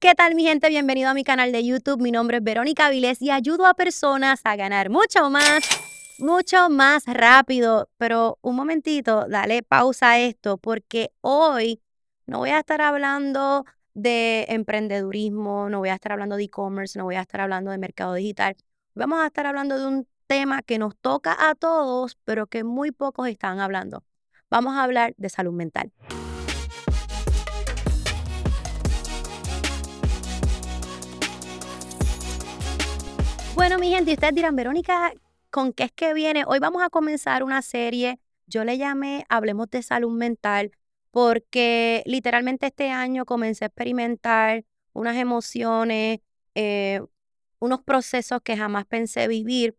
¿Qué tal mi gente? Bienvenido a mi canal de YouTube. Mi nombre es Verónica Vilés y ayudo a personas a ganar mucho más, mucho más rápido. Pero un momentito, dale pausa a esto porque hoy no voy a estar hablando de emprendedurismo, no voy a estar hablando de e-commerce, no voy a estar hablando de mercado digital. Vamos a estar hablando de un tema que nos toca a todos, pero que muy pocos están hablando. Vamos a hablar de salud mental. Bueno, mi gente, ustedes dirán, Verónica, ¿con qué es que viene? Hoy vamos a comenzar una serie. Yo le llamé Hablemos de Salud Mental porque literalmente este año comencé a experimentar unas emociones, eh, unos procesos que jamás pensé vivir,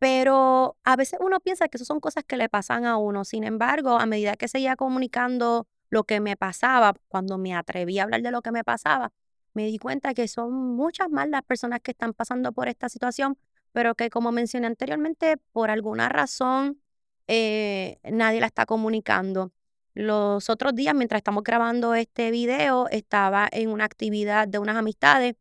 pero a veces uno piensa que eso son cosas que le pasan a uno. Sin embargo, a medida que seguía comunicando lo que me pasaba, cuando me atreví a hablar de lo que me pasaba, me di cuenta que son muchas más las personas que están pasando por esta situación, pero que como mencioné anteriormente, por alguna razón eh, nadie la está comunicando. Los otros días, mientras estamos grabando este video, estaba en una actividad de unas amistades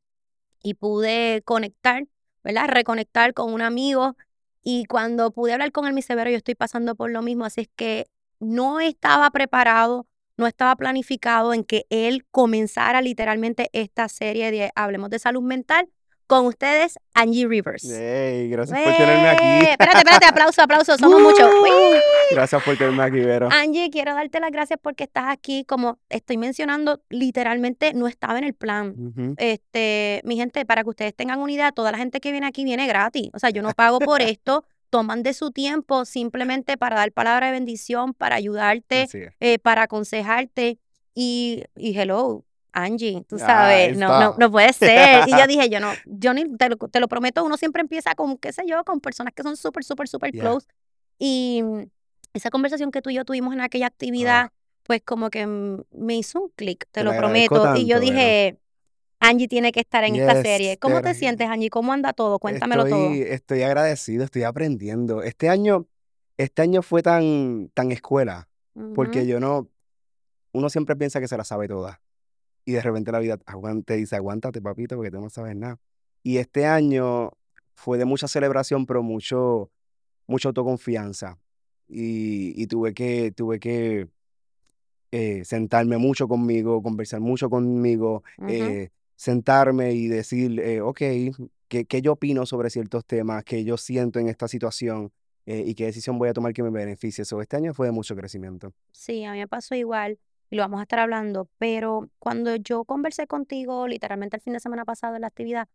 y pude conectar, ¿verdad? Reconectar con un amigo. Y cuando pude hablar con él, mi severo, yo estoy pasando por lo mismo, así es que no estaba preparado no estaba planificado en que él comenzara literalmente esta serie de Hablemos de Salud Mental. Con ustedes, Angie Rivers. Hey, gracias por tenerme aquí. Espérate, espérate, aplauso, aplauso, somos muchos. Gracias por tenerme aquí, Vero. Angie, quiero darte las gracias porque estás aquí. Como estoy mencionando, literalmente no estaba en el plan. Este, mi gente, para que ustedes tengan una idea, toda la gente que viene aquí viene gratis. O sea, yo no pago por esto toman de su tiempo simplemente para dar palabra de bendición, para ayudarte, eh, para aconsejarte. Y, y hello, Angie, tú sabes, no, no, no puede ser. Y yo dije, yo no, yo ni, te lo, te lo, prometo, uno siempre empieza con, qué sé yo, con personas que son súper, súper, súper close. Y esa conversación que tú y yo tuvimos en aquella actividad, ah. pues como que me hizo un clic, te, lo prometo. y yo dije, Angie tiene que estar en esta serie. ¿Cómo te sientes, Angie? ¿Cómo anda todo? Cuéntamelo todo. Estoy agradecido, estoy aprendiendo. Este año, este año fue tan, tan escuela, porque yo no, uno siempre piensa que se la sabe toda. Y de repente la vida te dice, aguántate, papito, porque tú no sabes nada. Y este año fue de mucha celebración, pero mucho, mucha autoconfianza. Y, tuve que, tuve que eh, sentarme mucho conmigo, conversar mucho conmigo, sentarme y decir, eh, ok, ¿qué, ¿qué, yo opino sobre ciertos temas, qué yo siento en esta situación eh, y qué decisión voy a tomar que me beneficie. So, este año fue de mucho crecimiento. Sí, a mí me pasó igual y lo vamos a estar hablando, pero cuando yo conversé contigo literalmente el fin de semana pasado en la actividad,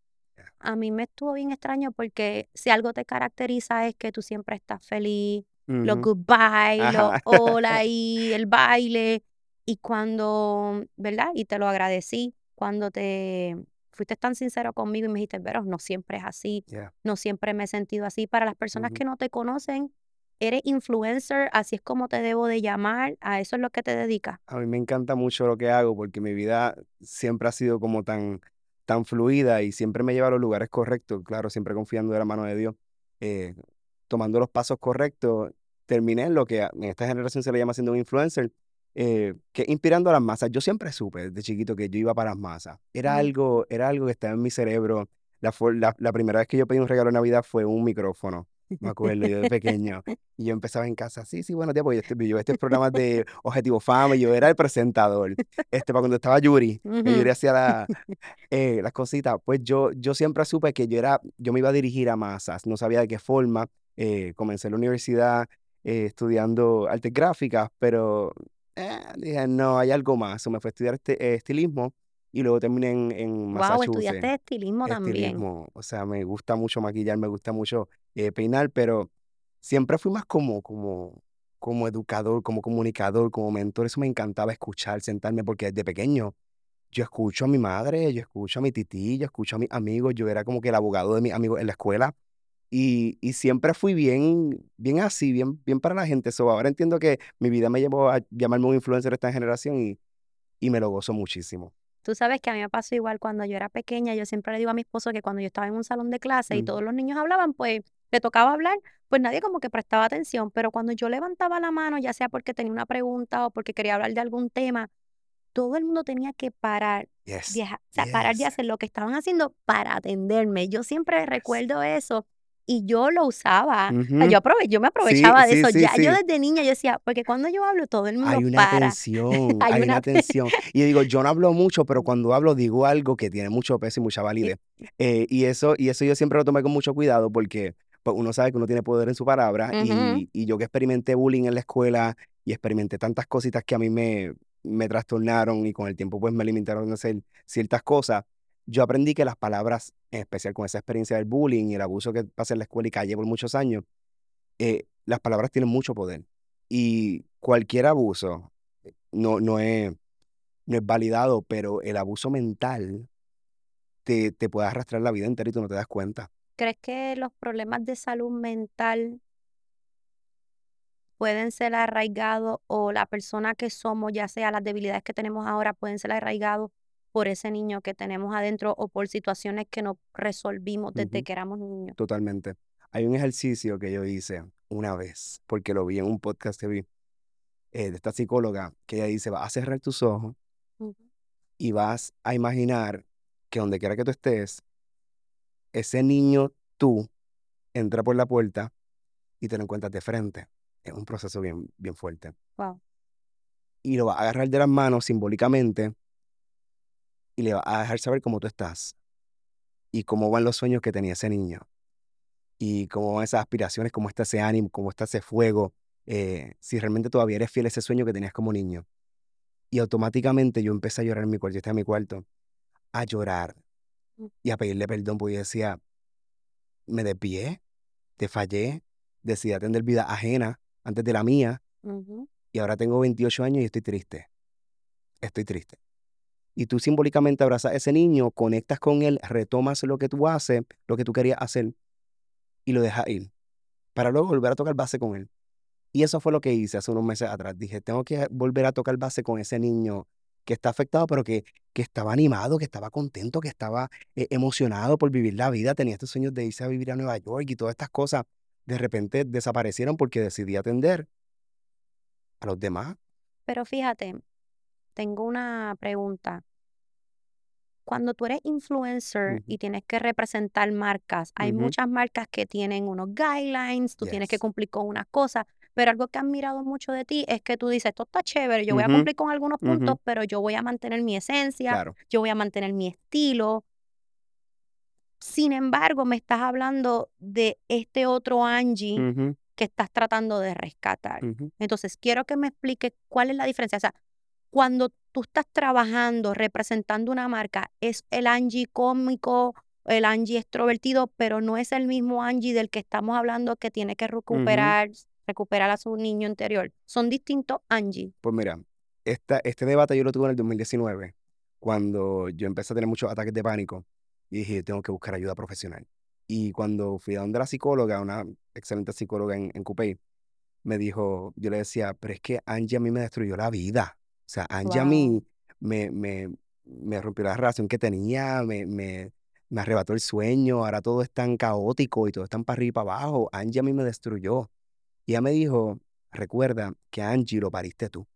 a mí me estuvo bien extraño porque si algo te caracteriza es que tú siempre estás feliz, los goodbye, los hola y el baile. Y cuando, ¿verdad? Y te lo agradecí cuando te fuiste tan sincero conmigo y me dijiste, pero no siempre es así, no siempre me he sentido así. Para las personas que no te conocen, eres influencer, así es como te debo de llamar, a eso es lo que te dedicas. A mí me encanta mucho lo que hago porque mi vida siempre ha sido como tan, tan fluida y siempre me lleva a los lugares correctos, claro, siempre confiando en la mano de Dios, eh, tomando los pasos correctos. Terminé en lo que en esta generación se le llama siendo un influencer, eh, que inspirando a las masas. Yo siempre supe desde chiquito que yo iba para las masas. Era, algo, era algo que estaba en mi cerebro. La, la, primera vez que yo pedí un regalo de Navidad fue un micrófono. Me acuerdo, yo de pequeño. Y yo empezaba en casa, sí, sí, bueno, pues yo, yo este programa de Objetivo Fama y yo era el presentador. Este, para cuando estaba Yuri, Yuri hacía la, eh, las cositas, pues yo, yo siempre supe que yo, era, yo me iba a dirigir a masas. No sabía de qué forma. Eh, comencé la universidad estudiando artes gráficas, pero eh, dije, no, hay algo más. O me fui a estudiar este, eh, estilismo y luego terminé en, en Massachusetts. Wow, estudiaste estilismo, también. O sea, me gusta mucho maquillar, me gusta mucho eh, peinar, pero siempre fui más como, como, como educador, como comunicador, como mentor. Eso me encantaba escuchar, sentarme, porque desde pequeño yo escucho a mi madre, yo escucho a mi tití, yo escucho a mis amigos. Yo era como que el abogado de mis amigos en la escuela. Y, y, siempre fui bien, bien así, bien, bien para la gente. So, ahora entiendo que mi vida me llevó a llamarme un influencer de esta generación y, y me lo gozo muchísimo. Tú sabes que a mí me pasó igual cuando yo era pequeña. Yo siempre le digo a mi esposo que cuando yo estaba en un salón de clase y todos los niños hablaban, pues le tocaba hablar, pues nadie como que prestaba atención. Pero cuando yo levantaba la mano, ya sea porque tenía una pregunta o porque quería hablar de algún tema, todo el mundo tenía que parar Yes. Deja- o sea, parar de Yes. hacer lo que estaban haciendo para atenderme. Yo siempre recuerdo eso y yo lo usaba. Sea, Ujú. yo, aprove- yo me aprovechaba de sí, eso. sí, ya yo sí. desde niña yo decía, porque cuando yo hablo todo el mundo Hay una para. tensión, Hay una tensión. Y digo, yo no hablo mucho, pero cuando hablo digo algo que tiene mucho peso y mucha validez. Eh, y eso, y eso yo siempre lo tomé con mucho cuidado porque pues, uno sabe que uno tiene poder en su palabra. Ujú. y, y yo que experimenté bullying en la escuela y experimenté tantas cositas que a mí me, me trastornaron y con el tiempo pues me limitaron a hacer ciertas cosas, yo aprendí que las palabras, en especial con esa experiencia del bullying y el abuso que pasé en la escuela y callé por muchos años, eh, las palabras tienen mucho poder. Y cualquier abuso eh, no, no, es, no es validado, pero el abuso mental te, te puede arrastrar la vida entera y tú no te das cuenta. ¿Crees que los problemas de salud mental pueden ser arraigados o la persona que somos, ya sea las debilidades que tenemos ahora, pueden ser arraigados por ese niño que tenemos adentro o por situaciones que no resolvimos desde que éramos niños? Totalmente. Hay un ejercicio que yo hice una vez, porque lo vi en un podcast que vi eh, de esta psicóloga, que ella dice, vas a cerrar tus ojos y vas a imaginar que donde quiera que tú estés, ese niño tú entra por la puerta y te lo encuentras de frente. Es un proceso bien, bien fuerte. Wow. Y lo vas a agarrar de las manos simbólicamente y le vas a dejar saber cómo tú estás y cómo van los sueños que tenía ese niño y cómo van esas aspiraciones, cómo está ese ánimo, cómo está ese fuego, eh, si realmente todavía eres fiel a ese sueño que tenías como niño. Y automáticamente yo empecé a llorar en mi cuarto, yo estaba en mi cuarto, a llorar Mm. y a pedirle perdón, porque yo decía, me desvié, te fallé, decidí atender vida ajena antes de la mía, y ahora tengo 28 años y estoy triste. Estoy triste. Y tú simbólicamente abrazas a ese niño, conectas con él, retomas lo que tú haces, lo que tú querías hacer, y lo dejas ir. Para luego volver a tocar base con él. Y eso fue lo que hice hace unos meses atrás. Dije, tengo que volver a tocar base con ese niño que está afectado, pero que, que estaba animado, que estaba contento, que estaba eh, emocionado por vivir la vida. Tenía estos sueños de irse a vivir a Nueva York y todas estas cosas. De repente desaparecieron porque decidí atender a los demás. Pero fíjate, tengo una pregunta. Cuando tú eres influencer Ujú. y tienes que representar marcas, hay Ujú. muchas marcas que tienen unos guidelines, tú tienes que cumplir con unas cosas, pero algo que he admirado mucho de ti es que tú dices, esto está chévere, yo voy a cumplir con algunos puntos, pero yo voy a mantener mi esencia, Claro. yo voy a mantener mi estilo. Sin embargo, me estás hablando de este otro Angie que estás tratando de rescatar. Entonces, quiero que me expliques cuál es la diferencia. O sea, cuando tú estás trabajando, representando una marca, es el Angie cómico, el Angie extrovertido, pero no es el mismo Angie del que estamos hablando que tiene que recuperar, recuperar a su niño interior. Son distintos Angie. Pues mira, esta, este debate yo lo tuve en el 2019, cuando yo empecé a tener muchos ataques de pánico y dije, tengo que buscar ayuda profesional. Y cuando fui a donde la psicóloga, una excelente psicóloga en, en me dijo, yo le decía, pero es que Angie a mí me destruyó la vida. O sea, Angie a mí me, me, me rompió la relación que tenía, me, me, me arrebató el sueño, ahora todo es tan caótico y todo es tan para arriba y para abajo. Angie a mí me destruyó. Y ella me dijo, recuerda que Angie lo pariste tú.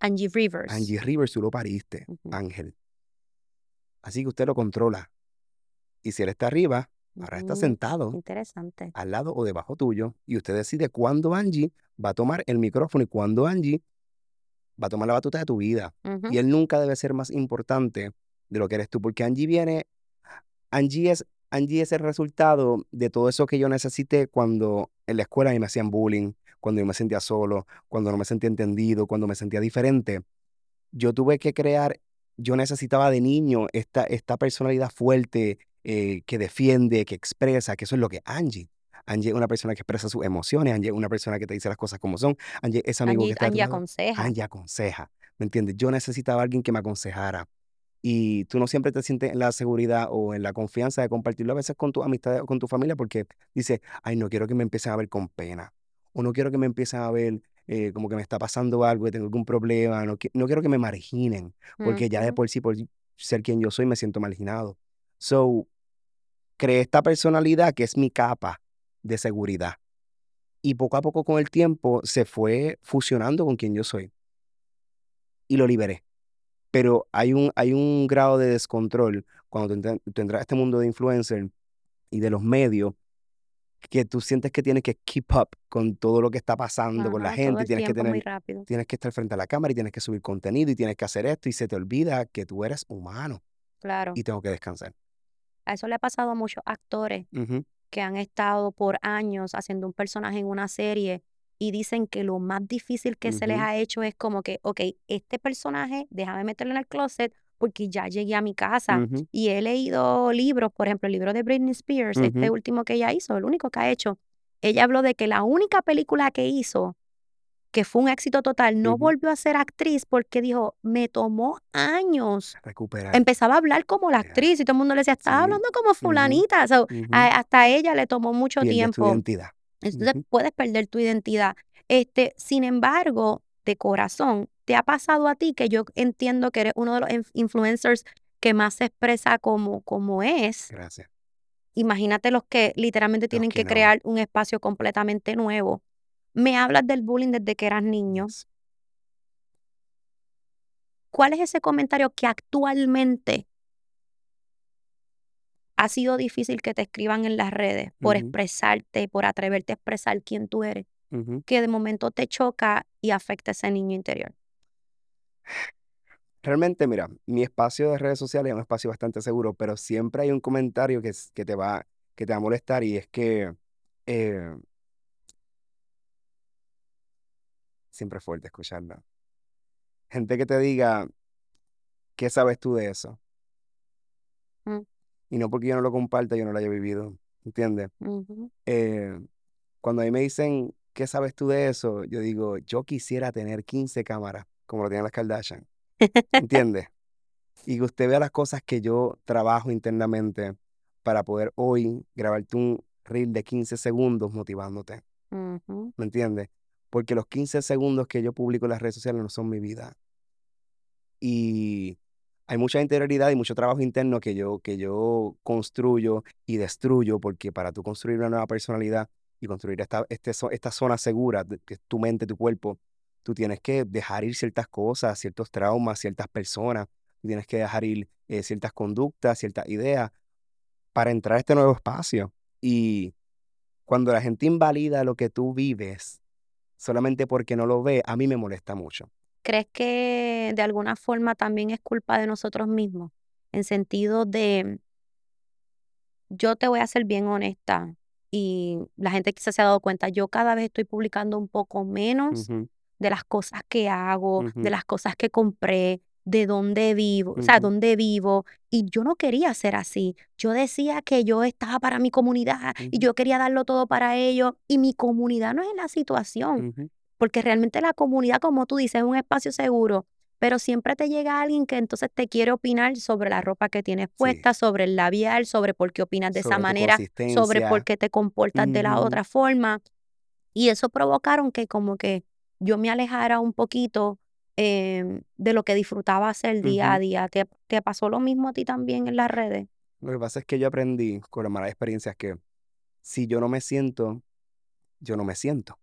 Angie Rivers. Angie Rivers, tú lo pariste, Ángel. Así que usted lo controla. Y si él está arriba, ahora está ujú. sentado Interesante. al lado o debajo tuyo. Y usted decide cuándo Angie va a tomar el micrófono y cuándo Angie va a tomar la batuta de tu vida. Y él nunca debe ser más importante de lo que eres tú, porque Angie viene, Angie es, Angie es el resultado de todo eso que yo necesité cuando en la escuela a mí me hacían bullying, cuando yo me sentía solo, cuando no me sentía entendido, cuando me sentía diferente. Yo tuve que crear, yo necesitaba de niño esta, esta personalidad fuerte eh, que defiende, que expresa, que eso es lo que Angie. Angie es una persona que expresa sus emociones, Angie es una persona que te dice las cosas como son, Angie es amigo que está Angie aconseja. Angie aconseja, ¿me entiendes? Yo necesitaba a alguien que me aconsejara. Y tú no siempre te sientes en la seguridad o en la confianza de compartirlo a veces con tu amistad o con tu familia porque dices, ay, no quiero que me empiecen a ver con pena. O no quiero que me empiecen a ver eh, como que me está pasando algo, que tengo algún problema. No, no quiero que me marginen porque ya de por sí, por ser quien yo soy, me siento marginado. So, creé esta personalidad que es mi capa de seguridad. Y poco a poco con el tiempo se fue fusionando con quien yo soy. Y lo liberé. Pero hay un, hay un grado de descontrol cuando tú, entras a este mundo de influencer y de los medios que tú sientes que tienes que keep up con todo lo que está pasando con la gente tienes que tener, rápido. tienes que estar frente a la cámara y tienes que subir contenido y tienes que hacer esto y se te olvida que tú eres humano Claro. y tengo que descansar. A eso le ha pasado a muchos actores Ujú, que han estado por años haciendo un personaje en una serie y dicen que lo más difícil que se les ha hecho es como que, ok, este personaje, déjame meterlo en el closet porque ya llegué a mi casa. Y he leído libros, por ejemplo, el libro de Britney Spears, este último que ella hizo, el único que ha hecho. Ella habló de que la única película que hizo que fue un éxito total, no volvió a ser actriz porque dijo, me tomó años. Recuperar. Empezaba a hablar como la actriz y todo el mundo le decía, Sí. hablando como fulanita. So, a- hasta ella le tomó mucho Pierdes tu tiempo. identidad. Entonces puedes perder tu identidad. Este, sin embargo, de corazón, ¿te ha pasado a ti que yo entiendo que eres uno de los inf- influencers que más se expresa como, como es? Gracias. Imagínate los que literalmente tienen que que no. crear un espacio completamente nuevo. Me hablas del bullying desde que eras niño. ¿Cuál es ese comentario que actualmente ha sido difícil que te escriban en las redes por expresarte, por atreverte a expresar quién tú eres, que de momento te choca y afecta ese niño interior? Realmente, mira, mi espacio de redes sociales es un espacio bastante seguro, pero siempre hay un comentario que te va, que te va a molestar y es que eh, siempre es fuerte escucharla. Gente que te diga, ¿qué sabes tú de eso? Mm, Y no porque yo no lo comparta, yo no lo haya vivido, ¿entiendes? Eh, cuando a mí me dicen, ¿qué sabes tú de eso? Yo digo, yo quisiera tener 15 cámaras, como lo tienen las Kardashian, ¿entiendes? Y que usted vea las cosas que yo trabajo internamente para poder hoy grabarte un reel de 15 segundos motivándote. ¿me entiendes? Porque los 15 segundos que yo publico en las redes sociales no son mi vida. Y hay mucha interioridad y mucho trabajo interno que yo, que yo construyo y destruyo, porque para tú construir una nueva personalidad y construir esta, este esta zona segura, que es tu mente, tu cuerpo, tú tienes que dejar ir ciertas cosas, ciertos traumas, ciertas personas, tienes que dejar ir eh, ciertas conductas, ciertas ideas para entrar a este nuevo espacio. Y cuando la gente invalida lo que tú vives solamente porque no lo ve, a mí me molesta mucho. ¿Crees que de alguna forma también es culpa de nosotros mismos? En sentido de, yo te voy a ser bien honesta y la gente quizás se ha dado cuenta, yo cada vez estoy publicando un poco menos de las cosas que hago, de las cosas que compré, de dónde vivo, o sea, ujú, dónde vivo. Y yo no quería ser así. Yo decía que yo estaba para mi comunidad y ujú, yo quería darlo todo para ellos. Y mi comunidad no es la situación, ujú. porque realmente la comunidad, como tú dices, es un espacio seguro. Pero siempre te llega alguien que entonces te quiere opinar sobre la ropa que tienes Sí, puesta, sobre el labial, sobre por qué opinas de esa sobre tu manera, sobre por consistencia. qué te comportas de la Ujú, otra forma. Y eso provocaron que como que yo me alejara un poquito em, de lo que disfrutaba hacer día a día. ¿Te, te pasó lo mismo a ti también en las redes? Lo que pasa es que yo aprendí con las malas experiencias que si yo no me siento, yo no me siento.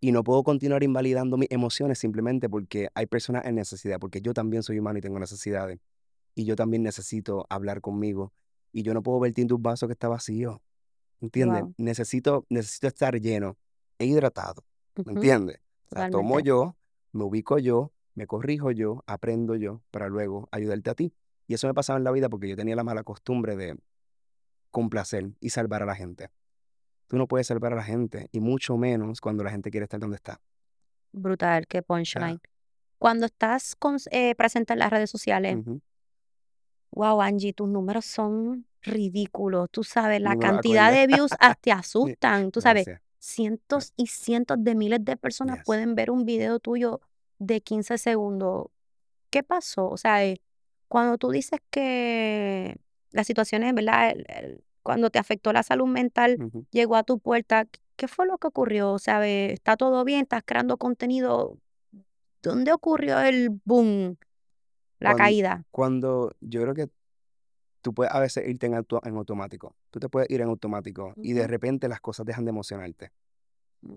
Y no puedo continuar invalidando mis emociones simplemente porque hay personas en necesidad, porque yo también soy humano y tengo necesidades. Y yo también necesito hablar conmigo. Y yo no puedo vertir en un vaso que está vacío. ¿Entiendes? Wow. Necesito, necesito estar lleno e hidratado. ¿Me ujú, entiendes? O sea, tomo yo, me ubico yo, me corrijo yo, aprendo yo para luego ayudarte a ti. Y eso me pasaba en la vida porque yo tenía la mala costumbre de complacer y salvar a la gente. Tú no puedes salvar a la gente, y mucho menos cuando la gente quiere estar donde está. Brutal, qué punchline. Cuando estás con, eh, presente en las redes sociales, wow, Angie, tus números son ridículos. Tú sabes, la cantidad de views hasta te asustan. Tú sabes, Gracias. Cientos y cientos de miles de personas Yes. pueden ver un video tuyo de 15 segundos. ¿Qué pasó? O sea, eh, cuando tú dices que la situación es, ¿verdad? El- el- cuando te afectó la salud mental, llegó a tu puerta, ¿qué fue lo que ocurrió? O sea, eh, ¿está todo bien? ¿Estás creando contenido? ¿Dónde ocurrió el boom, la caída? Cuando yo creo que tú puedes a veces irte en, auto- en automático. Tú te puedes ir en automático y de repente las cosas dejan de emocionarte. Mm.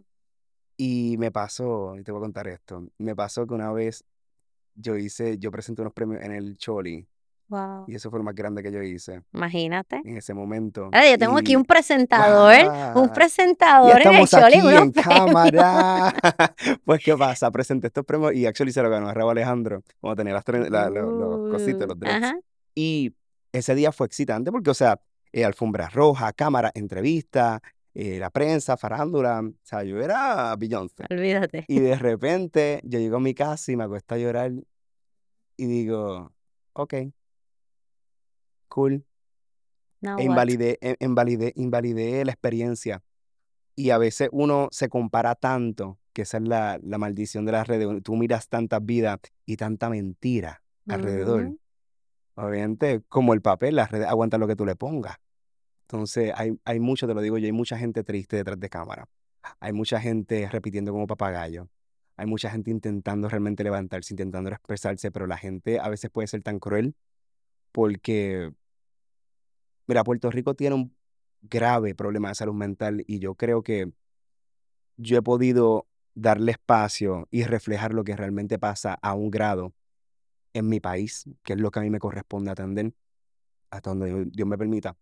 Y me pasó, y te voy a contar esto, me pasó que una vez yo hice, yo presenté unos premios en el Choli Wow. y eso fue lo más grande que yo hice Imagínate. en ese momento. Ahora yo tengo aquí un presentador, un presentador en el Choli, aquí en cámara. Pues, ¿qué pasa? Presenté estos premios y actually se lo ganó a Raúl Alejandro, cuando tenía las tre- la- lo- los cositos, Uh, los dreads. ajá. Y ese día fue excitante porque, o sea, eh, alfombra roja, cámara, entrevista, eh, la prensa, farándula. O sea, yo era Beyoncé. Olvídate. Y de repente yo llego a mi casa y me acuesto a llorar y digo, ok, cool. Now E invalidé, e- invalidé, invalidé la experiencia. Y a veces uno se compara tanto, que esa es la, la maldición de las redes. Tú miras tantas vidas y tanta mentira alrededor. Obviamente, como el papel, las redes aguantan lo que tú le pongas. Entonces, hay, hay mucho, te lo digo yo, hay mucha gente triste detrás de cámara. Hay mucha gente repitiendo como papagayo. Hay mucha gente intentando realmente levantarse, intentando expresarse, pero la gente a veces puede ser tan cruel porque, mira, Puerto Rico tiene un grave problema de salud mental y yo creo que yo he podido darle espacio y reflejar lo que realmente pasa a un grado en mi país, que es lo que a mí me corresponde atender, hasta donde Dios- me permita.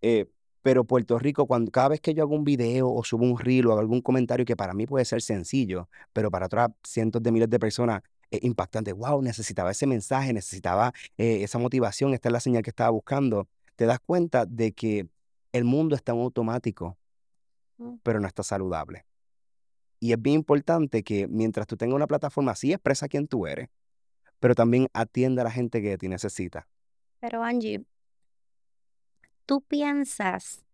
Eh, pero Puerto Rico, cuando, cada vez que yo hago un video o subo un reel o hago algún comentario que para mí puede ser sencillo, pero para otras cientos de miles de personas es impactante. Wow, necesitaba ese mensaje, necesitaba eh, esa motivación, esta es la señal que estaba buscando. Te das cuenta de que el mundo está en automático, Mm. pero no está saludable. Y es bien importante que mientras tú tengas una plataforma, sí expresa quién tú eres, pero también atienda a la gente que te necesita. Pero Angie, tú piensas,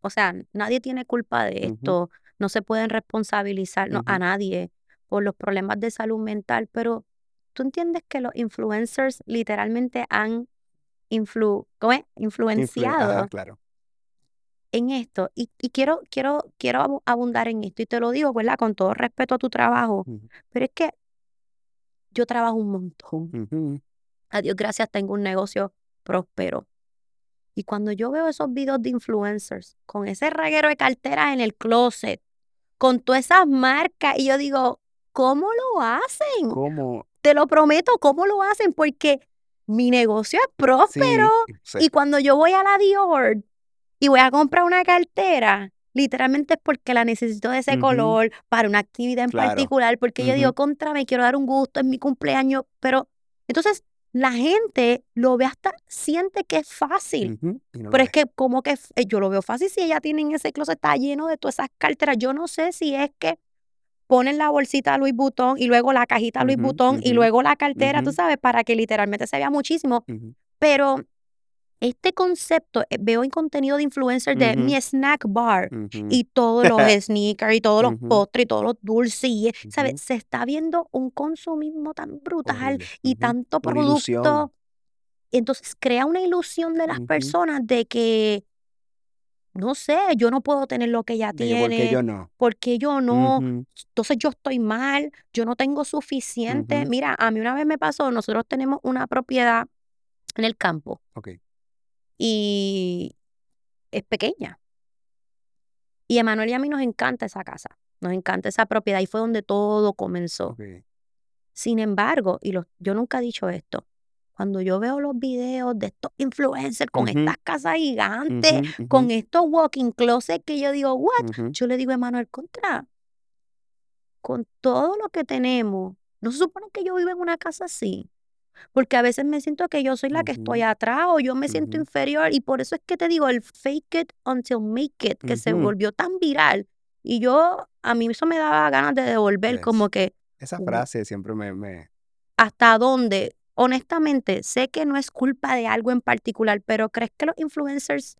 o sea, nadie tiene culpa de esto, no se pueden responsabilizar no, a nadie por los problemas de salud mental, pero tú entiendes que los influencers literalmente han influ, ¿cómo es? Influen- influenciado Ajá, claro. en esto. Y, y quiero, quiero, quiero abu- abundar en esto, y te lo digo, ¿verdad? Con todo respeto a tu trabajo, pero es que yo trabajo un montón. A Dios gracias, tengo un negocio próspero. Y cuando yo veo esos videos de influencers con ese reguero de carteras en el closet, con todas esas marcas, y yo digo, ¿cómo lo hacen? ¿Cómo? Te lo prometo, ¿cómo lo hacen? Porque mi negocio es Sí, próspero. sí. Y cuando yo voy a la Dior y voy a comprar una cartera, literalmente es porque la necesito de ese color para una actividad en Claro. particular, porque yo digo, contra, me quiero dar un gusto en mi cumpleaños, pero entonces la gente lo ve hasta, siente que es fácil, no pero es es. que como que yo lo veo fácil si ella tiene en ese closet, está lleno de todas esas carteras, yo no sé si es que ponen la bolsita Louis Vuitton y luego la cajita Louis Vuitton y luego la cartera, tú sabes, para que literalmente se vea muchísimo, pero este concepto, eh, veo en contenido de influencers de mi snack bar y todos los sneakers y todos los postres y todos los dulces, y, ¿sabes? Se está viendo un consumismo tan brutal y tanto producto. Entonces crea una ilusión de las personas de que, no sé, yo no puedo tener lo que ella De que porque tiene, yo no. porque yo no, entonces yo estoy mal, yo no tengo suficiente. Mira, a mí una vez me pasó, nosotros tenemos una propiedad en el campo Ok. Y es pequeña. Y a Emanuel y a mí nos encanta esa casa, nos encanta esa propiedad y fue donde todo comenzó. Sin embargo, y los- yo nunca he dicho esto, cuando yo veo los videos de estos influencers con estas casas gigantes, con estos walking closets que yo digo, what? Yo le digo a Emanuel, contra, con todo lo que tenemos, ¿no se supone que yo vivo en una casa así? Porque a veces me siento que yo soy la que estoy atrás o yo me siento inferior y por eso es que te digo el fake it until make it, que se volvió tan viral y yo, a mí eso me daba ganas de devolver Yes. como que Esa "Gu- frase siempre me, me... hasta dónde. Honestamente, sé que no es culpa de algo en particular, pero ¿crees que los influencers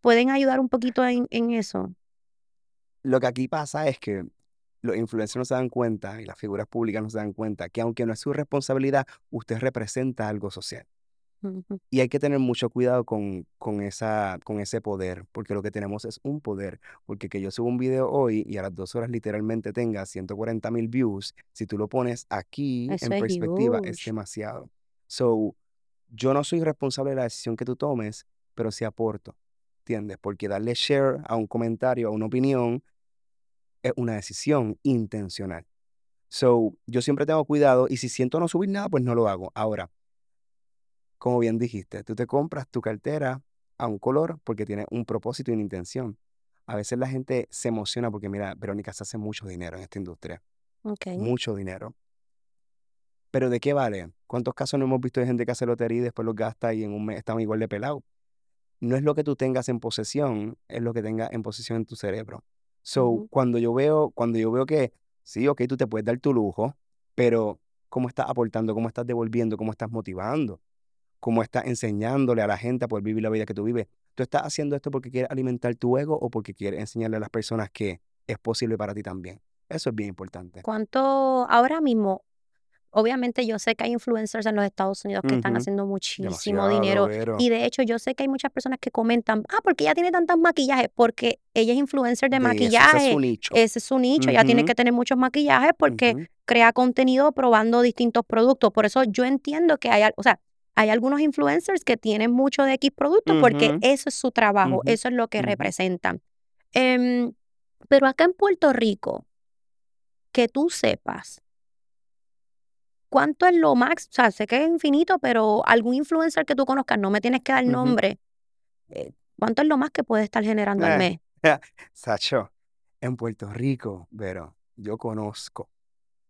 pueden ayudar un poquito en, en eso? Lo que aquí pasa es que los influencers no se dan cuenta y las figuras públicas no se dan cuenta que aunque no es su responsabilidad, usted representa algo social. Y hay que tener mucho cuidado con, con, esa, con ese poder, porque lo que tenemos es un poder. Porque que yo subo un video hoy y a las dos horas literalmente tenga 140 mil views, si tú lo pones aquí Eso en perspectiva, es demasiado. So, yo no soy responsable de la decisión que tú tomes, pero sí aporto, ¿entiendes? Porque darle share a un comentario, a una opinión, es una decisión intencional. So, yo siempre tengo cuidado y si siento no subir nada, pues no lo hago. Ahora, como bien dijiste, tú te compras tu cartera a un color porque tiene un propósito y una intención. A veces la gente se emociona porque, mira, Verónica se hace mucho dinero en esta industria. Ok. Mucho dinero. Pero ¿de qué vale? ¿Cuántos casos no hemos visto de gente que hace lotería y después los gasta y en un mes están igual de pelados? No es lo que tú tengas en posesión, es lo que tengas en posesión en tu cerebro. So, Ujú. cuando yo veo, cuando yo veo que, sí, ok, tú te puedes dar tu lujo, pero ¿cómo estás aportando? ¿Cómo estás devolviendo? ¿Cómo estás motivando? ¿Cómo estás enseñándole a la gente a poder vivir la vida que tú vives? ¿Tú estás haciendo esto porque quieres alimentar tu ego o porque quieres enseñarle a las personas que es posible para ti también? Eso es bien importante. ¿Cuánto ahora mismo? Obviamente yo sé que hay influencers en los Estados Unidos que están haciendo muchísimo Demasiado, dinero y de hecho yo sé que hay muchas personas que comentan, ah, porque ella tiene tantos maquillajes, porque ella es influencer de De eso, ese es maquillaje, su nicho. ese es su nicho, ella tiene que tener muchos maquillajes porque crea contenido probando distintos productos. Por eso yo entiendo que hay, o sea, hay algunos influencers que tienen mucho de X productos porque eso es su trabajo, eso es lo que representan. Em, pero acá en Puerto Rico, que tú sepas, ¿cuánto es lo max? O sea, sé que es infinito, pero algún influencer que tú conozcas, no me tienes que dar nombre, eh, ¿cuánto es lo más que puede estar generando al Eh, mes? Sacho, en Puerto Rico, Vero, yo conozco, o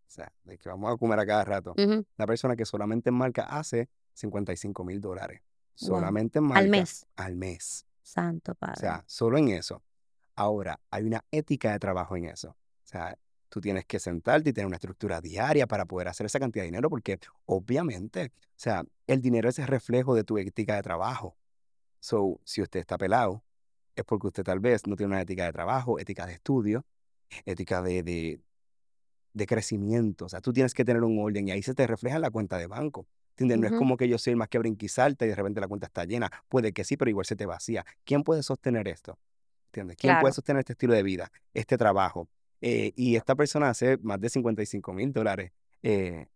sea, de que vamos a comer a cada rato, Ujú, una persona que solamente en marca hace 55 mil dólares. Wow. Solamente en Al marca mes. al mes. Santo O Padre. sea, solo en eso. Ahora, hay una ética de trabajo en eso. O sea, tú tienes que sentarte y tener una estructura diaria para poder hacer esa cantidad de dinero, porque obviamente, o sea, el dinero es el reflejo de tu ética de trabajo. So, si usted está pelado, es porque usted tal vez no tiene una ética de trabajo, ética de estudio, ética de, de, de crecimiento. O sea, tú tienes que tener un orden y ahí se te refleja en la cuenta de banco. ¿Entiendes? No es como que yo soy el más que brinquisalta y de repente la cuenta está llena. Puede que sí, pero igual se te vacía. ¿Quién puede sostener esto? ¿Entiendes? ¿Quién puede sostener este estilo de vida, este trabajo? Eh, y esta persona hace más de 55 mil dólares eh,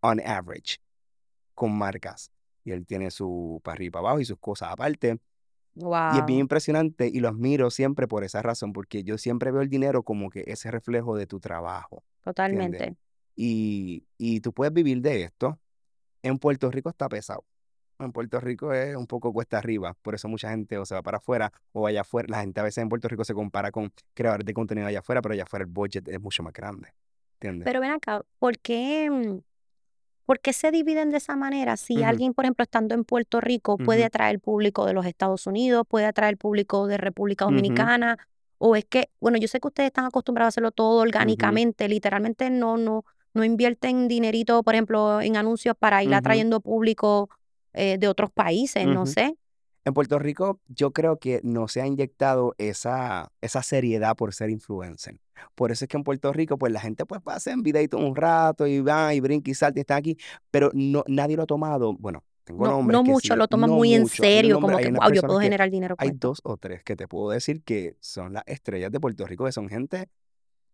on average con marcas. Y él tiene su para arriba y para abajo y sus cosas aparte. Y es bien Wow. impresionante y lo admiro siempre por esa razón, porque yo siempre veo el dinero como que ese reflejo de tu trabajo. Totalmente. Y, y tú puedes vivir de esto. En Puerto Rico está pesado. En Puerto Rico es un poco cuesta arriba, por eso mucha gente o se va para afuera o vaya afuera. La gente a veces en Puerto Rico se compara con creadores de contenido allá afuera, pero allá afuera el budget es mucho más grande, ¿entiendes? Pero ven acá, ¿por qué, mm, por qué se dividen de esa manera? Si alguien, por ejemplo, estando en Puerto Rico, puede atraer público de los Estados Unidos, puede atraer público de República Dominicana, o es que, bueno, yo sé que ustedes están acostumbrados a hacerlo todo orgánicamente, literalmente no, no, no invierten dinerito, por ejemplo, en anuncios para ir atrayendo público eh, de otros países, no sé. En Puerto Rico yo creo que no se ha inyectado esa, esa seriedad por ser influencer. Por eso es que en Puerto Rico, pues la gente pues va a hacer videitos un rato y va y brinca y salta y está aquí, pero no, nadie lo ha tomado. Bueno, tengo No, nombres no que mucho, sí, lo toman no muy en mucho. Serio, como que, wow, yo puedo generar dinero hay dos o tres que te puedo decir que son las estrellas de Puerto Rico, que son gente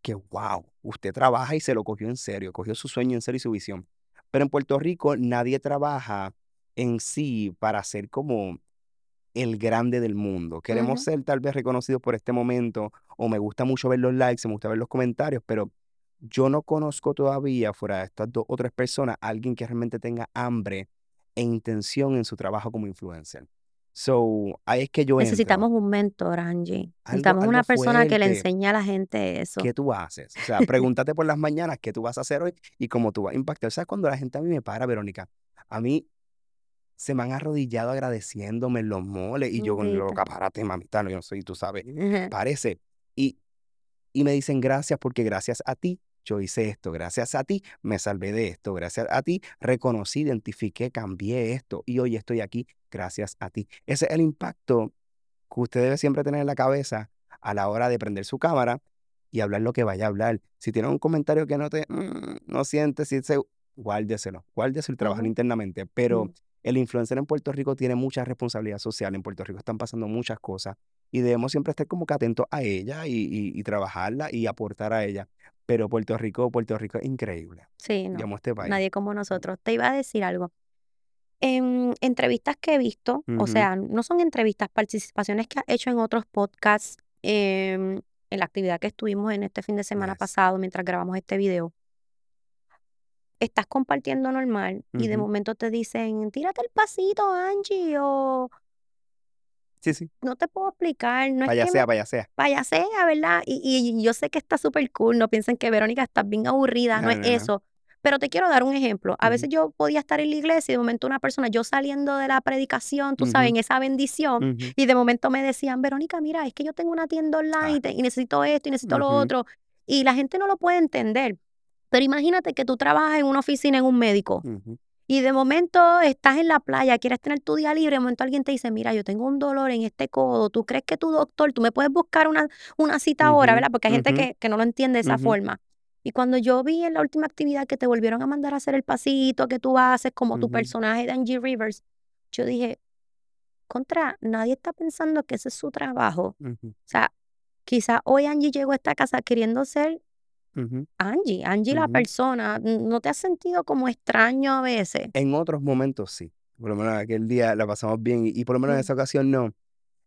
que, wow, usted trabaja y se lo cogió en serio, cogió su sueño en serio y su visión. Pero en Puerto Rico nadie trabaja en sí para ser como el grande del mundo. Queremos ser tal vez reconocidos por este momento, o me gusta mucho ver los likes, me gusta ver los comentarios, pero yo no conozco todavía, fuera de estas dos o tres personas, alguien que realmente tenga hambre e intención en su trabajo como influencer. So, ahí es que yo entro. Necesitamos un mentor, Angie. Algo, Necesitamos una algo persona que le enseñe a la gente eso. ¿Qué tú haces? O sea, pregúntate por las mañanas qué tú vas a hacer hoy y cómo tú vas a impactar. ¿Sabes cuando la gente a mí me para, Verónica? A mí se me han arrodillado agradeciéndome en los moles y yo con Bendito. loca, párate, mamita, no, yo no soy, tú sabes, parece. Y, y me dicen gracias porque gracias a ti yo hice esto, gracias a ti me salvé de esto, gracias a ti reconocí, identifiqué, cambié esto y hoy estoy aquí gracias a ti. Ese es el impacto que usted debe siempre tener en la cabeza a la hora de prender su cámara y hablar lo que vaya a hablar. Si tiene un comentario que no te, mm, no siente, si se, guárdeselo, guárdeselo y trabajar Ujú. internamente. Pero. El influencer en Puerto Rico tiene mucha responsabilidad social. En Puerto Rico están pasando muchas cosas y debemos siempre estar como que atentos a ella y, y- y trabajarla y aportar a ella. Pero Puerto Rico, Puerto Rico es increíble. Sí, no. Amo este país. Nadie como nosotros. Te iba a decir algo. En entrevistas que he visto, o sea, no son entrevistas, participaciones que has hecho en otros podcasts, em, en la actividad que estuvimos en este fin de semana yes. pasado mientras grabamos este video. Estás compartiendo normal y de momento te dicen, tírate el pasito, Angie, o Sí, sí. no te puedo explicar, no es que Payasea, payasea. payasea, ¿verdad? Y, y yo sé que está súper cool, no piensen que Verónica está bien aburrida, no No, es no, eso. Pero te quiero dar un ejemplo. A veces yo podía estar en la iglesia y de momento una persona, yo saliendo de la predicación, tú sabes, en esa bendición, y de momento me decían, Verónica, mira, es que yo tengo una tienda online Ah. y, te- y necesito esto y necesito lo otro. Y la gente no lo puede entender. Pero imagínate que tú trabajas en una oficina en un médico y de momento estás en la playa, quieres tener tu día libre, de momento alguien te dice, mira, yo tengo un dolor en este codo, ¿tú crees que tu doctor, tú me puedes buscar una, una cita ahora. ¿verdad? Porque hay gente que, que no lo entiende de esa forma. Y cuando yo vi en la última actividad que te volvieron a mandar a hacer el pasito que tú haces como tu personaje de Angie Rivers, yo dije, contra, nadie está pensando que ese es su trabajo. O sea, quizá hoy Angie llegó a esta casa queriendo ser Ujú. Angie, Angie la persona. ¿No te has sentido como extraño a veces? En otros momentos sí. Por lo menos aquel día la pasamos bien y, y por lo menos en Mm. esa ocasión no.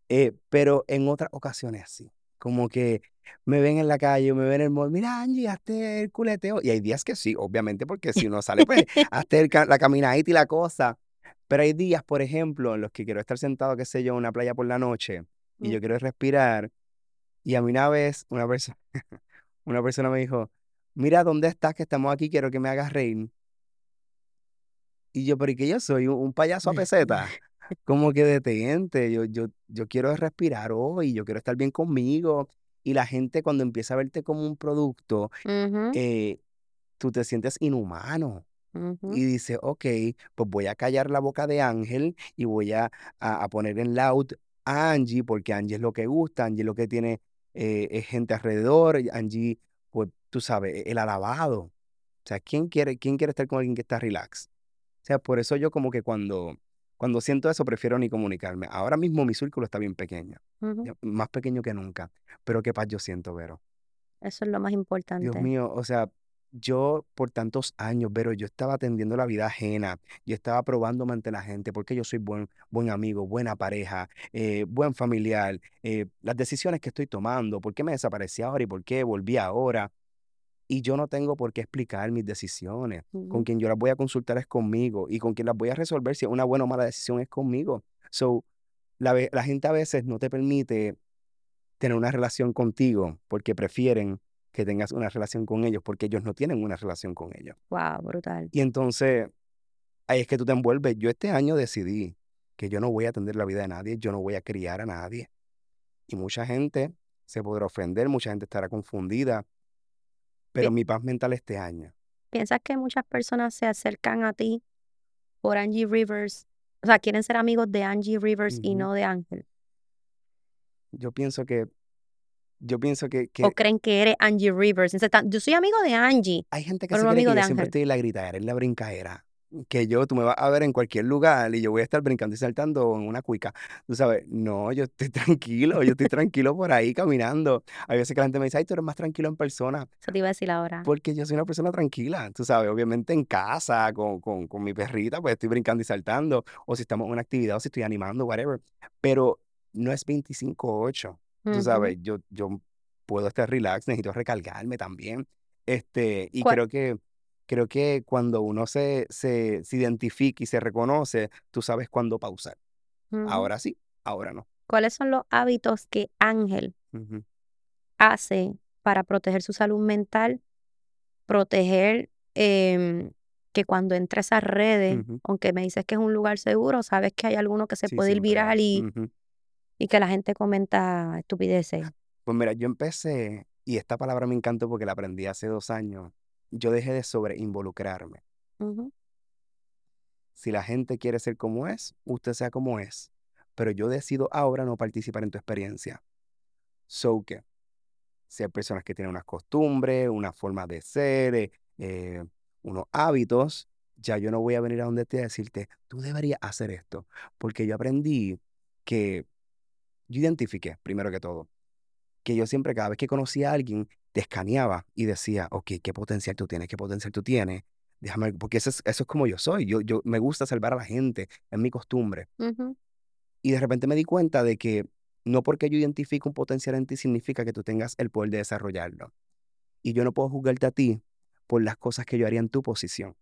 Eh, pero en otras ocasiones sí. Como que me ven en la calle me ven en el mall, mira Angie, hazte el culeteo. Y hay días que sí, obviamente, porque si uno sale, pues, hazte ca- la caminadita y la cosa. Pero hay días, por ejemplo, en los que quiero estar sentado, qué sé yo, en una playa por la noche y yo Mm. quiero respirar. Y a mí una vez, una persona, una persona me dijo, mira, ¿dónde estás? Que estamos aquí, quiero que me hagas reír. Y yo, pero ¿y qué yo soy? ¿Un, payaso a peseta? Como que detente, yo, yo, yo quiero respirar hoy, yo quiero estar bien conmigo. Y la gente cuando empieza a verte como un producto, eh, tú te sientes inhumano. Y dice, ok, pues voy a callar la boca de Ángel y voy a, a- a poner en loud a Angie, porque Angie es lo que gusta, Angie es lo que tiene eh, es gente alrededor, Angie, pues tú sabes, el alabado. O sea, ¿quién quiere, quién quiere estar con alguien que está relax? O sea, por eso yo como que cuando, cuando siento eso prefiero ni comunicarme. Ahora mismo mi círculo está bien pequeño, más pequeño que nunca. Pero qué paz yo siento, Vero. Eso es lo más Dios importante. mío, o sea, yo por tantos años, pero yo estaba atendiendo la vida ajena, yo estaba probándome ante la gente, porque yo soy buen, buen amigo, buena pareja, eh, buen familiar, eh, las decisiones que estoy tomando, por qué me desaparecí ahora y por qué volví ahora. Y yo no tengo por qué explicar mis decisiones. Con quien yo las voy a consultar es conmigo y con quien las voy a resolver si es una buena o mala decisión es conmigo. So, la, la gente a veces no te permite tener una relación contigo porque prefieren que tengas una relación con ellos porque ellos no tienen una relación con ellos. Wow, brutal. Y entonces, ahí es que tú te envuelves. Yo este año decidí que yo no voy a atender la vida de nadie, yo no voy a criar a nadie. Y mucha gente se podrá ofender, mucha gente estará confundida, pero mi paz mental este año. ¿Piensas que muchas personas se acercan a ti por Angie Rivers? O sea, quieren ser amigos de Angie Rivers y no de Ángel. Yo pienso que, yo pienso que, O creen que eres Angie Rivers. Yo soy amigo de Angie, hay gente que se cree que yo siempre estoy en la gritadera, en la brincadera. Que yo, tú me vas a ver en cualquier lugar y yo voy a estar brincando y saltando en una cuica. Tú sabes, no, yo estoy tranquilo, yo estoy tranquilo por ahí caminando. Hay veces que la gente me dice, ay, tú eres más tranquilo en persona. Eso te iba a decir ahora. Porque yo soy una persona tranquila, tú sabes, obviamente en casa, con, con, con mi perrita, pues estoy brincando y saltando, o si estamos en una actividad, o si estoy animando, whatever. Pero no es 25-8, tú sabes, yo, yo puedo estar relax, necesito recargarme también. Este, y ¿Cuál- creo que, creo que cuando uno se, se, se identifica y se reconoce, tú sabes cuándo pausar. Ahora sí, ahora no. ¿Cuáles son los hábitos que Ángel hace para proteger su salud mental, proteger em, que cuando entre a esas redes, aunque me dices que es un lugar seguro, sabes que hay alguno que se Sí, puede ir viral y. y que la gente comenta estupideces. Pues mira, yo empecé, y esta palabra me encantó porque la aprendí hace dos años, yo dejé de sobreinvolucrarme. Ujú, Si la gente quiere ser como es, usted sea como es. Pero yo decido ahora no participar en tu experiencia. So que, si hay personas que tienen unas costumbres, una forma de ser, eh, eh, unos hábitos, ya yo no voy a venir a donde te a decirte, tú deberías hacer esto. Porque yo aprendí que, yo identifiqué, primero que todo, que yo siempre, cada vez que conocía a alguien, te escaneaba y decía, ok, ¿qué potencial tú tienes? ¿Qué potencial tú tienes? Déjame, porque eso es, eso es como yo soy. Yo, yo me gusta salvar a la gente, es mi costumbre. ujú, Y de repente me di cuenta de que no porque yo identifico un potencial en ti significa que tú tengas el poder de desarrollarlo. Y yo no puedo juzgarte a ti por las cosas que yo haría en tu posición.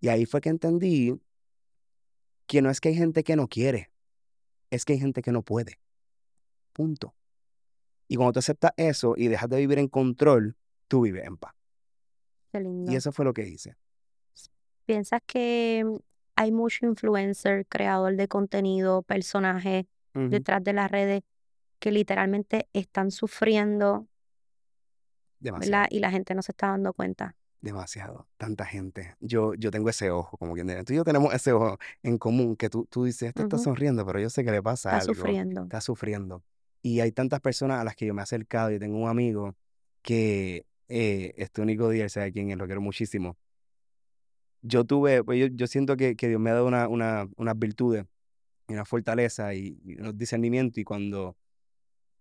Y ahí fue que entendí que no es que hay gente que no quiere, es que hay gente que no puede. Punto. Y cuando tú aceptas eso y dejas de vivir en control, tú vives en paz. Qué Y lindo. eso fue lo que hice. ¿Piensas que mm, hay mucho influencer, creador de contenido, personaje detrás de las redes que literalmente están sufriendo. Y la gente no se está dando cuenta. demasiado. Tanta gente. Yo, yo tengo ese ojo, como quien dice. Tú y yo tenemos ese ojo en común que tú, tú dices, este está sonriendo, pero yo sé que le pasa Está algo. sufriendo. Está sufriendo. Y hay tantas personas a las que yo me he acercado. Yo tengo un amigo que eh, este único día, él sabe quién es, lo quiero muchísimo. Yo tuve, pues yo, yo siento que, que Dios me ha dado una, una, unas virtudes y una fortaleza y, y unos discernimientos. Y cuando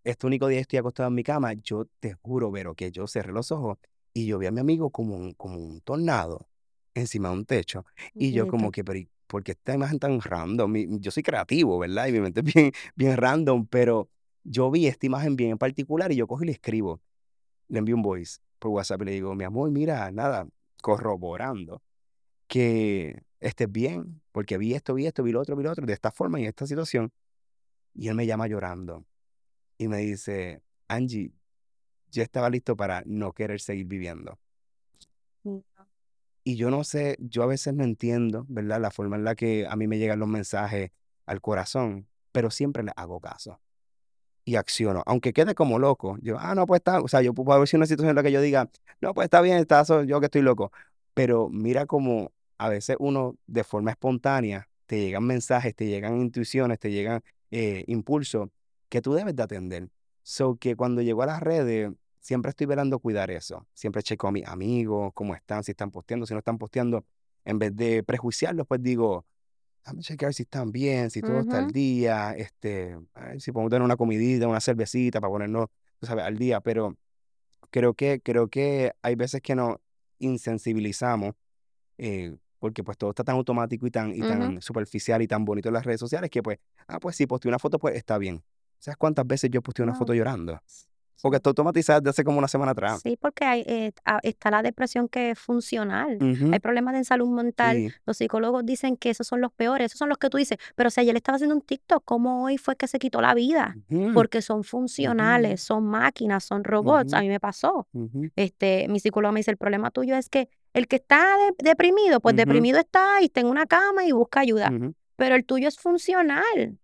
este único día estoy acostado en mi cama, yo te juro, Vero, que yo cerré los ojos y yo vi a mi amigo como un, como un tornado encima de un techo. Y yo como que, pero ¿y ¿por qué esta imagen tan random? Mi- Yo soy creativo, ¿verdad? Y mi mente es bien, bien random, pero yo vi esta imagen bien en particular y yo cojo y le escribo. Le envío un voice por WhatsApp y le digo, mi amor, mira, nada, corroborando que estés bien, porque vi esto, vi esto, vi lo otro, vi lo otro, de esta forma y en esta situación. Y él me llama llorando y me dice, Angie, yo estaba listo para no querer seguir viviendo. Mm, Y yo no sé, yo a veces no entiendo, ¿verdad? La forma en la que a mí me llegan los mensajes al corazón, pero siempre le hago caso y acciono. Aunque quede como loco, yo, ah, no, pues está, o sea, yo puedo haber sido una situación en la que yo diga, no, pues está bien, está, yo que estoy loco. Pero mira como a veces uno de forma espontánea te llegan mensajes, te llegan intuiciones, te llegan eh, impulsos que tú debes de atender. So que cuando llego a las redes, siempre estoy velando cuidar eso. Siempre checo a mis amigos, cómo están, si están posteando, si no están posteando. En vez de prejuiciarlos, pues digo, déjame chequear si están bien, si todo está al Ujú. día, este, a ver si podemos tener una comidita, una cervecita para ponernos, tú sabes, al día. Pero creo que, creo que hay veces que nos insensibilizamos eh, porque pues todo está tan automático y tan, y Ujú. tan superficial y tan bonito en las redes sociales que pues, ah, pues si posteé una foto, pues está bien. ¿Sabes cuántas veces yo posteé una Wow. foto llorando? Porque está automatizada desde hace como una semana atrás. Sí, porque hay, eh, está la depresión que es funcional. Hay problemas de salud mental. Sí. Los psicólogos dicen que esos son los peores. Esos son los que tú dices. Pero si ayer estaba haciendo un TikTok, ¿cómo hoy fue que se quitó la vida? Porque son funcionales, son máquinas, son robots. A mí me pasó. Este, mi psicólogo me dice, el problema tuyo es que el que está de- deprimido, pues deprimido está y está en una cama y busca ayuda. Pero el tuyo es funcional.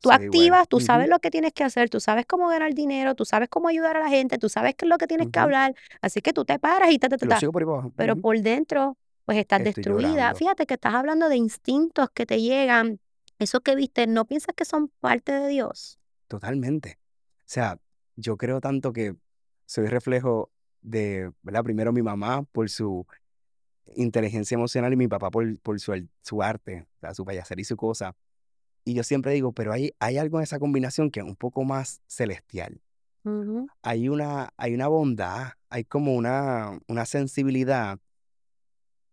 Tú activas, tú sabes lo que tienes que hacer, tú sabes cómo ganar dinero, tú sabes cómo ayudar a la gente, tú sabes qué es lo que tienes que hablar. Así que tú te paras y ta, ta, ta, ta. por. Pero por dentro, pues estás Estoy destruida. llorando. Fíjate que estás hablando de instintos que te llegan. Eso que viste, ¿no piensas que son parte de Dios? Totalmente. O sea, yo creo tanto que soy reflejo de, ¿verdad? Primero mi mamá por su inteligencia emocional y mi papá por, por su, su arte, o sea, su payasería y su cosa. Y yo siempre digo, pero hay, hay algo en esa combinación que es un poco más celestial. Hay una, hay una bondad, hay como una, una sensibilidad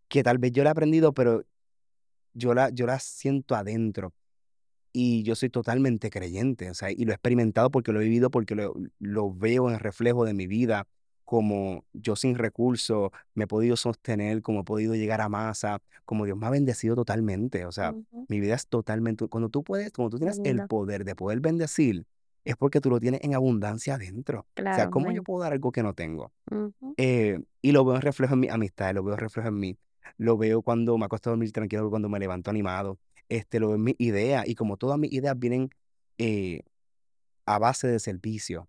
que tal vez yo la he aprendido, pero yo la, yo la siento adentro. Y yo soy totalmente creyente, o sea, y lo he experimentado porque lo he vivido, porque lo, lo veo en el reflejo de mi vida, como yo sin recursos me he podido sostener, como he podido llegar a masa, como Dios me ha bendecido totalmente, o sea, ujú. mi vida es totalmente, cuando tú puedes, cuando tú tienes el poder de poder bendecir, es porque tú lo tienes en abundancia adentro. O sea, Claro, ¿cómo yo puedo dar algo que no tengo? Eh, y lo veo en reflejo en mi amistad, lo veo en reflejo en mí. Lo veo cuando me acuesto a dormir tranquilo, cuando me levanto animado. Este, lo veo en mis ideas. Y como todas mis ideas vienen eh, a base de servicio,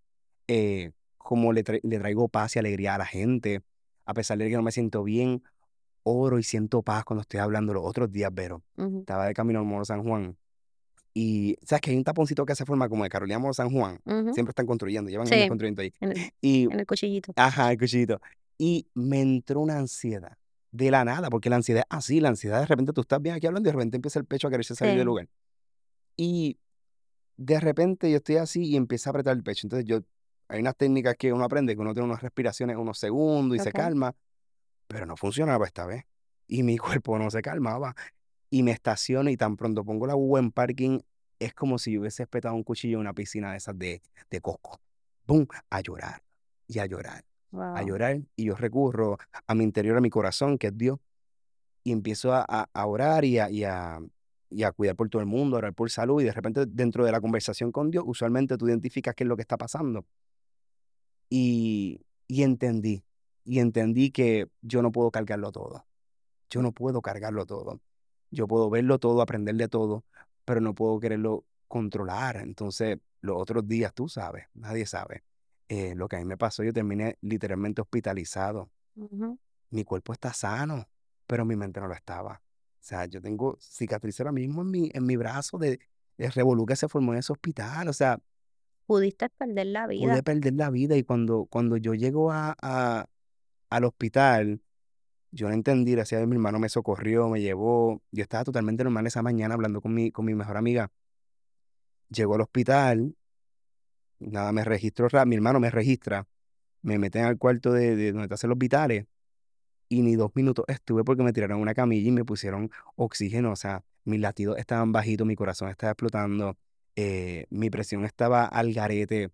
eh, como le, tra- le traigo paz y alegría a la gente, a pesar de que no me siento bien, oro y siento paz cuando estoy hablando. Los otros días, ujú, estaba de camino al Moro San Juan. Y, ¿sabes que hay un taponcito que se forma como de Carolina Moro San Juan? Siempre están construyendo, llevan años Sí, construyendo ahí. en el, Y en el cuchillito. Ajá, el cuchillito. Y me entró una ansiedad de la nada, porque la ansiedad es así, la ansiedad de repente tú estás bien aquí hablando y de repente empieza el pecho a quererse salir del lugar. Y de repente yo estoy así y empieza a apretar el pecho. Entonces yo, hay unas técnicas que uno aprende, que uno tiene unas respiraciones unos segundos y se calma, pero no funcionaba esta vez. Y mi cuerpo no se calmaba. Y me estaciono y tan pronto pongo la U en parking, es como si yo hubiese espetado un cuchillo en una piscina de esas de, de coco. ¡Bum! A llorar y a llorar a llorar y yo recurro a mi interior, a mi corazón, que es Dios, y empiezo a, a- a orar y a, y a- y a cuidar por todo el mundo, a orar por salud, y de repente dentro de la conversación con Dios, usualmente tú identificas qué es lo que está pasando. Y, y entendí, y entendí que yo no puedo cargarlo todo. Yo no puedo cargarlo todo. Yo puedo verlo todo, aprender de todo, pero no puedo quererlo controlar. Entonces, los otros días, tú sabes, nadie sabe. eh, lo que a mí me pasó, yo terminé literalmente hospitalizado. Mi cuerpo está sano, pero mi mente no lo estaba. O sea, yo tengo cicatriz ahora mismo en mi, en mi brazo de, de revolú que se formó en ese hospital. O sea, Pudiste perder la vida. pude perder la vida y cuando, cuando yo llego a, a- al hospital, yo no entendí, gracias a Dios, mi hermano me socorrió, me llevó. Yo estaba totalmente normal esa mañana hablando con mi, con mi mejor amiga. Llego al hospital, nada, me registro, ra- mi hermano me registra, me meten al cuarto de, de donde te hacen los vitales y ni dos minutos estuve porque me tiraron una camilla y me pusieron oxígeno, o sea, mis latidos estaban bajitos, mi corazón estaba explotando, eh, mi presión estaba al garete.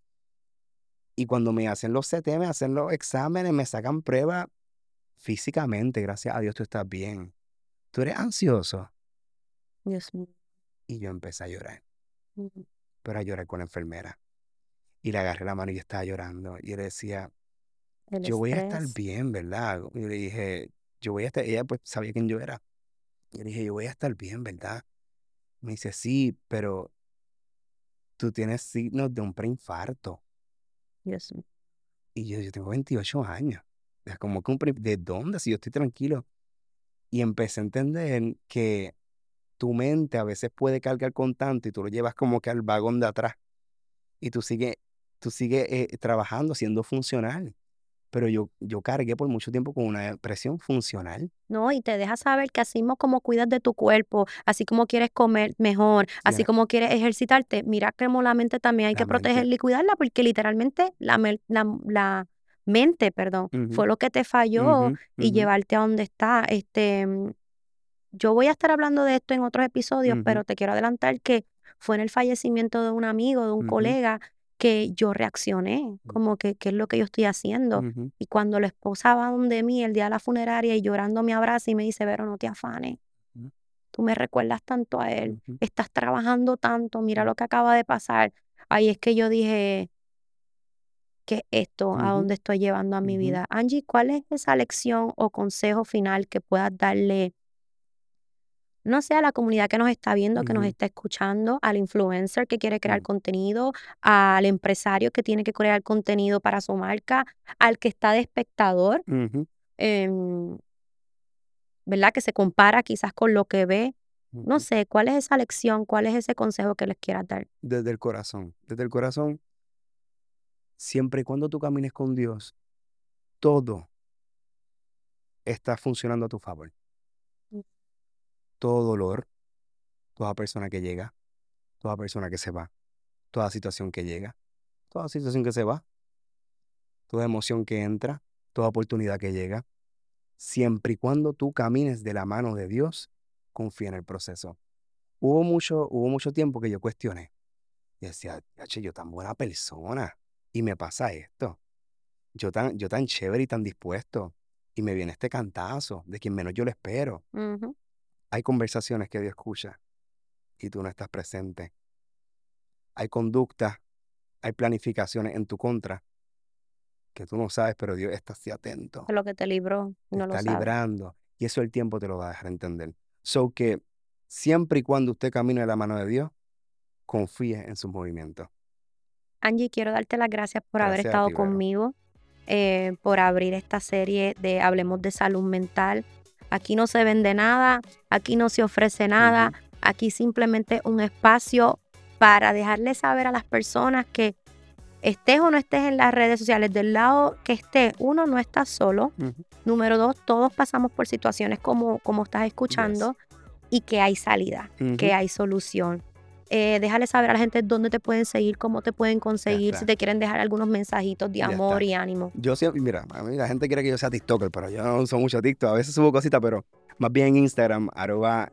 Y cuando me hacen los CT, me hacen los exámenes, me sacan pruebas físicamente, gracias a Dios tú estás bien. Tú eres ansioso. Dios mío. Y yo empecé a llorar, pero a llorar con la enfermera. Y le agarré la mano y yo estaba llorando. Y le decía, El yo voy a estar bien, ¿verdad? Y le dije, yo voy a estar, ella pues sabía quién yo era. Y le dije, yo voy a estar bien, ¿verdad? Me dice, sí, pero tú tienes signos de un preinfarto. Dios mío. Y yo, yo tengo 28 años. Es como que un pre- ¿de dónde? Si yo estoy tranquilo. Y empecé a entender que tu mente a veces puede cargar con tanto y tú lo llevas como que al vagón de atrás. Y tú sigues, tú sigues eh, trabajando, siendo funcional. Pero yo, yo cargué por mucho tiempo con una depresión funcional. No, y te deja saber que así mismo como cuidas de tu cuerpo, así como quieres comer mejor, así como quieres ejercitarte, mira cómo la mente también hay que mente. protegerla y cuidarla, porque literalmente la, la, la mente, perdón, fue lo que te falló y llevarte a donde está. Este, mm, yo voy a estar hablando de esto en otros episodios, pero te quiero adelantar que fue en el fallecimiento de un amigo, de un colega, que yo reaccioné, como que, ¿qué es lo que yo estoy haciendo? Y cuando la esposa va donde mí el día de la funeraria y llorando me abraza y me dice, Vero, no te afanes, tú me recuerdas tanto a él, estás trabajando tanto, mira lo que acaba de pasar. Ahí es que yo dije, ¿qué es esto? ¿A dónde estoy llevando a mi vida? Angie, ¿cuál es esa lección o consejo final que puedas darle, no sé, a la comunidad que nos está viendo, que nos está escuchando, al influencer que quiere crear ujú, contenido, al empresario que tiene que crear contenido para su marca, al que está de espectador? em, ¿verdad? Que se compara quizás con lo que ve. No sé, ¿cuál es esa lección? ¿Cuál es ese consejo que les quieras dar? Desde el corazón, desde el corazón, siempre y cuando tú camines con Dios, todo está funcionando a tu favor. Todo dolor, toda persona que llega, toda persona que se va, toda situación que llega, toda situación que se va, toda emoción que entra, toda oportunidad que llega, siempre y cuando tú camines de la mano de Dios, confía en el proceso. Hubo mucho, hubo mucho tiempo que yo cuestioné. Y decía, "Yache, yo tan buena persona y me pasa esto. Yo tan, yo tan chévere y tan dispuesto. Y me viene este cantazo de quien menos yo lo espero. Ujú. Hay conversaciones que Dios escucha y tú no estás presente. Hay conductas, hay planificaciones en tu contra que tú no sabes, pero Dios está así atento. Lo que te libró, Te no lo está librando. Y eso el tiempo te lo va a dejar entender. So que siempre y cuando usted camine de la mano de Dios, confíe en sus movimientos. Angie, quiero darte las gracias por haber Gracias estado ti, conmigo, eh, por abrir esta serie de Hablemos de Salud Mental. Aquí no se vende nada, aquí no se ofrece nada, aquí simplemente un espacio para dejarle saber a las personas que estés o no estés en las redes sociales, del lado que estés, uno, no estás solo. Número dos, todos pasamos por situaciones como, como estás escuchando y que hay salida, que hay solución. Eh, déjale saber a la gente dónde te pueden seguir, cómo te pueden conseguir, si te quieren dejar algunos mensajitos de amor y ánimo. Yo siempre, mira, a mí la gente quiere que yo sea TikToker, pero yo no uso mucho TikTok. A veces subo cositas, pero más bien en Instagram, arroba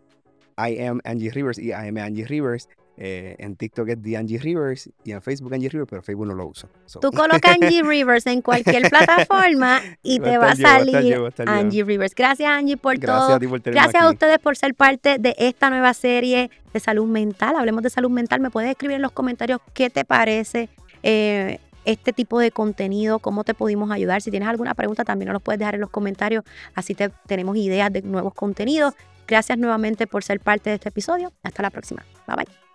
I am Angie Rivers y I am Angie Rivers. Eh, en TikTok es The Angie Rivers y en Facebook Angie Rivers, pero Facebook no lo uso. so. Tú colocas Angie Rivers en cualquier plataforma y te va a salir yo, yo. Angie Rivers. Gracias Angie por Gracias todo. a ti por Gracias a ustedes por ser parte de esta nueva serie de salud mental. Hablemos de salud mental. Me puedes escribir en los comentarios qué te parece eh, este tipo de contenido, cómo te pudimos ayudar. Si tienes alguna pregunta, también nos lo puedes dejar en los comentarios. Así te, tenemos ideas de nuevos contenidos. Gracias nuevamente por ser parte de este episodio. Hasta la próxima. Bye bye.